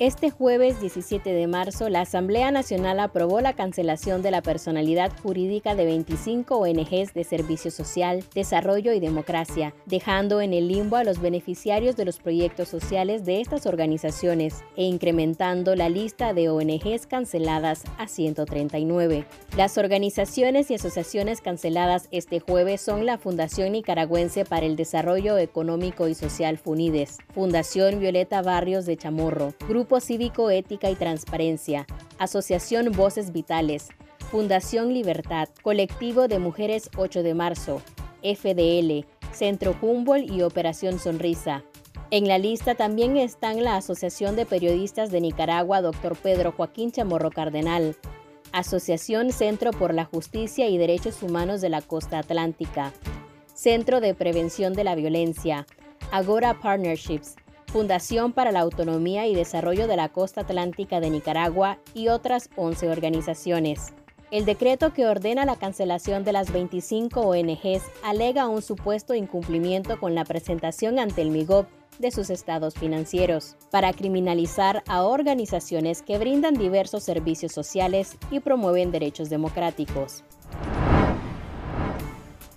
Este jueves 17 de marzo, la Asamblea Nacional aprobó la cancelación de la personalidad jurídica de 25 ONGs de Servicio Social, Desarrollo y Democracia, dejando en el limbo a los beneficiarios de los proyectos sociales de estas organizaciones e incrementando la lista de ONGs canceladas a 139. Las organizaciones y asociaciones canceladas este jueves son la Fundación Nicaragüense para el Desarrollo Económico y Social FUNIDES, Fundación Violeta Barrios de Chamorro, Grupo Grupo Cívico Ética y Transparencia, Asociación Voces Vitales, Fundación Libertad, Colectivo de Mujeres 8 de Marzo, FDL, Centro Humboldt y Operación Sonrisa. En la lista también están la Asociación de Periodistas de Nicaragua, Dr. Pedro Joaquín Chamorro Cardenal, Asociación Centro por la Justicia y Derechos Humanos de la Costa Atlántica, Centro de Prevención de la Violencia, Agora Partnerships, Fundación para la Autonomía y Desarrollo de la Costa Atlántica de Nicaragua y otras 11 organizaciones. El decreto que ordena la cancelación de las 25 ONGs alega un supuesto incumplimiento con la presentación ante el MIGOP de sus estados financieros, para criminalizar a organizaciones que brindan diversos servicios sociales y promueven derechos democráticos.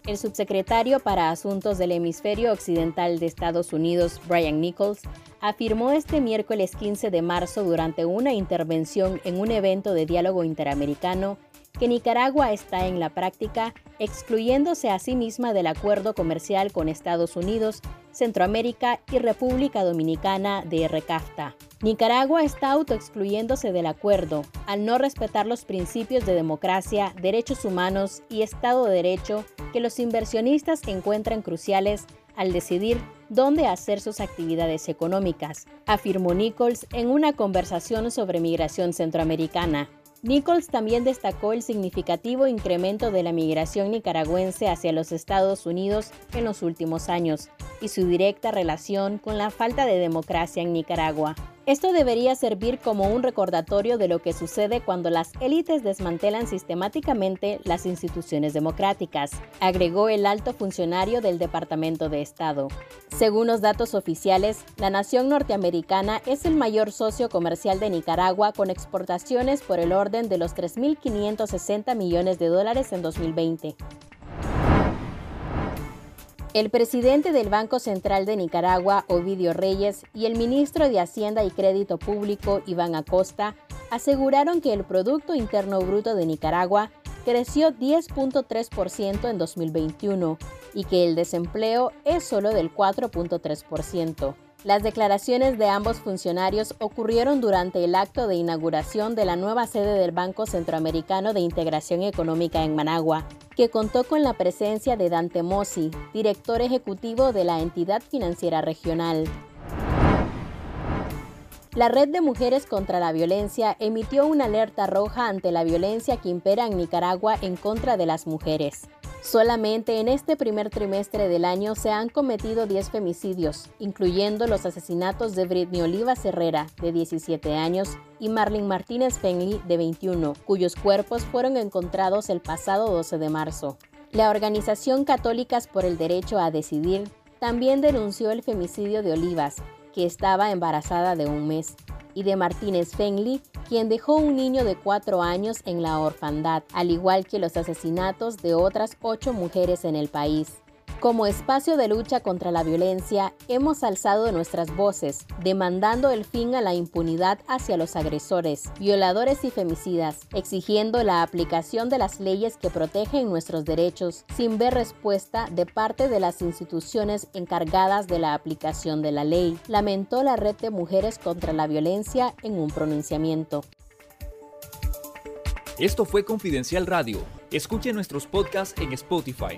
El subsecretario para Asuntos del Hemisferio Occidental de Estados Unidos, Brian Nichols, afirmó este miércoles 15 de marzo durante una intervención en un evento de diálogo interamericano que Nicaragua está en la práctica excluyéndose a sí misma del acuerdo comercial con Estados Unidos, Centroamérica y República Dominicana de RCAFTA. Nicaragua está autoexcluyéndose del acuerdo al no respetar los principios de democracia, derechos humanos y Estado de Derecho que los inversionistas encuentran cruciales al decidir dónde hacer sus actividades económicas, afirmó Nichols en una conversación sobre migración centroamericana. Nichols también destacó el significativo incremento de la migración nicaragüense hacia los Estados Unidos en los últimos años y su directa relación con la falta de democracia en Nicaragua. Esto debería servir como un recordatorio de lo que sucede cuando las élites desmantelan sistemáticamente las instituciones democráticas, agregó el alto funcionario del Departamento de Estado. Según los datos oficiales, la nación norteamericana es el mayor socio comercial de Nicaragua con exportaciones por el orden de los 3.560 millones de dólares en 2020. El presidente del Banco Central de Nicaragua, Ovidio Reyes, y el ministro de Hacienda y Crédito Público, Iván Acosta, aseguraron que el Producto Interno Bruto de Nicaragua creció 10.3% en 2021 y que el desempleo es solo del 4.3%. Las declaraciones de ambos funcionarios ocurrieron durante el acto de inauguración de la nueva sede del Banco Centroamericano de Integración Económica en Managua, que contó con la presencia de Dante Mossi, director ejecutivo de la entidad financiera regional. La Red de Mujeres contra la Violencia emitió una alerta roja ante la violencia que impera en Nicaragua en contra de las mujeres. Solamente en este primer trimestre del año se han cometido 10 femicidios, incluyendo los asesinatos de Britney Olivas Herrera, de 17 años, y Marlene Martínez Fenley, de 21, cuyos cuerpos fueron encontrados el pasado 12 de marzo. La Organización Católicas por el Derecho a Decidir también denunció el femicidio de Olivas, que estaba embarazada de un mes, y de Martínez Fenley, quien dejó un niño de cuatro años en la orfandad, al igual que los asesinatos de otras ocho mujeres en el país. Como espacio de lucha contra la violencia, hemos alzado nuestras voces, demandando el fin a la impunidad hacia los agresores, violadores y femicidas, exigiendo la aplicación de las leyes que protegen nuestros derechos, sin ver respuesta de parte de las instituciones encargadas de la aplicación de la ley, lamentó la Red de Mujeres contra la Violencia en un pronunciamiento. Esto fue Confidencial Radio. Escuche nuestros podcasts en Spotify